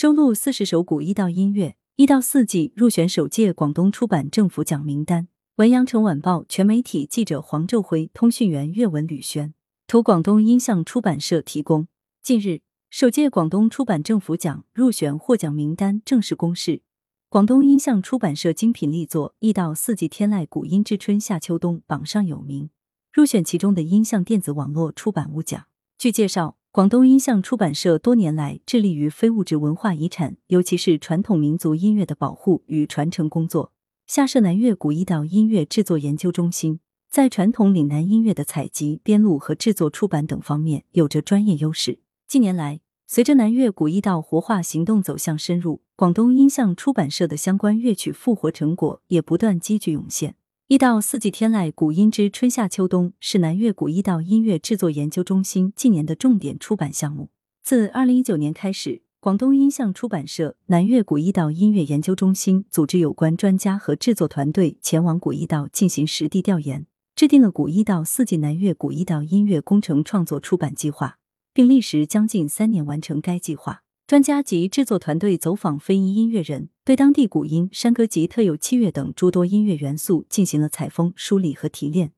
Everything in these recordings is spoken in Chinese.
收录四十首古一道音乐，一到四季入选首届广东出版政府奖名单。文阳城晚报全媒体记者黄昼辉，通讯员岳文吕轩，图广东音像出版社提供。近日，首届广东出版政府奖入选获奖名单正式公示。广东音像出版社精品力作《一到四季天籁古音之春夏秋冬》榜上有名，入选其中的音像电子网络出版物奖。据介绍，广东音像出版社多年来致力于非物质文化遗产，尤其是传统民族音乐的保护与传承工作。下设南粤古一道音乐制作研究中心，在传统岭南音乐的采集、编录和制作、出版等方面有着专业优势。近年来，随着南粤古一道活化行动走向深入，广东音像出版社的相关乐曲复活成果也不断积聚涌现。一到四季天籁古音之春夏秋冬是南粤古一道音乐制作研究中心近年的重点出版项目。自二零一九年开始。广东音像出版社南粤古一道音乐研究中心组织有关专家和制作团队前往古一道进行实地调研，制定了古一道四季南粤古一道音乐工程创作出版计划，并历时将近三年完成该计划。专家及制作团队走访非遗音乐人，对当地古音、山歌及特有器乐等诸多音乐元素进行了采风、梳理和提炼，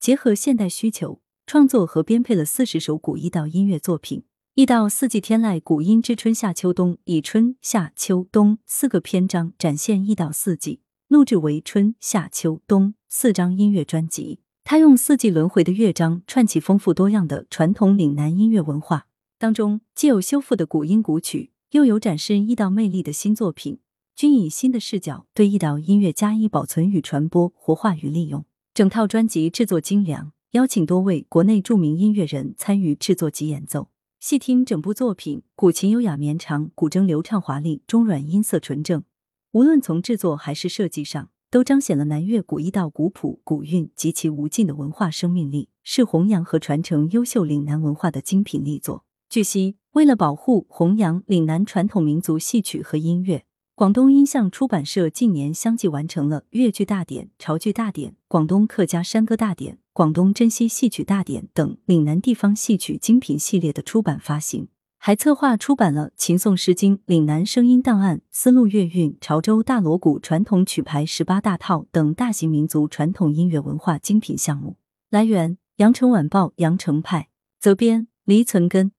结合现代需求，创作和编配了四十首古一道音乐作品。一到四季天籁古音之春夏秋冬，以春夏秋冬四个篇章展现一到四季，录制为春夏秋冬四张音乐专辑。他用四季轮回的乐章串起丰富多样的传统岭南音乐文化，当中既有修复的古音古曲，又有展示一道魅力的新作品，均以新的视角对一道音乐加以保存与传播、活化与利用。整套专辑制作精良，邀请多位国内著名音乐人参与制作及演奏。细听整部作品，古琴优雅绵长，古筝流畅华丽，中软音色纯正。无论从制作还是设计上，都彰显了南粤古一道古朴、古韵及其无尽的文化生命力，是弘扬和传承优秀岭南文化的精品力作。据悉，为了保护弘扬岭南传统民族戏曲和音乐。广东音像出版社近年相继完成了粤剧大典、潮剧大典、广东客家山歌大典、广东珍稀戏曲大典等岭南地方戏曲精品系列的出版发行，还策划出版了《秦宋诗经》《岭南声音档案》《丝路粤韵》《潮州大锣鼓传统曲牌十八大套》等大型民族传统音乐文化精品项目。来源：羊城晚报羊城派，责编：黎存根。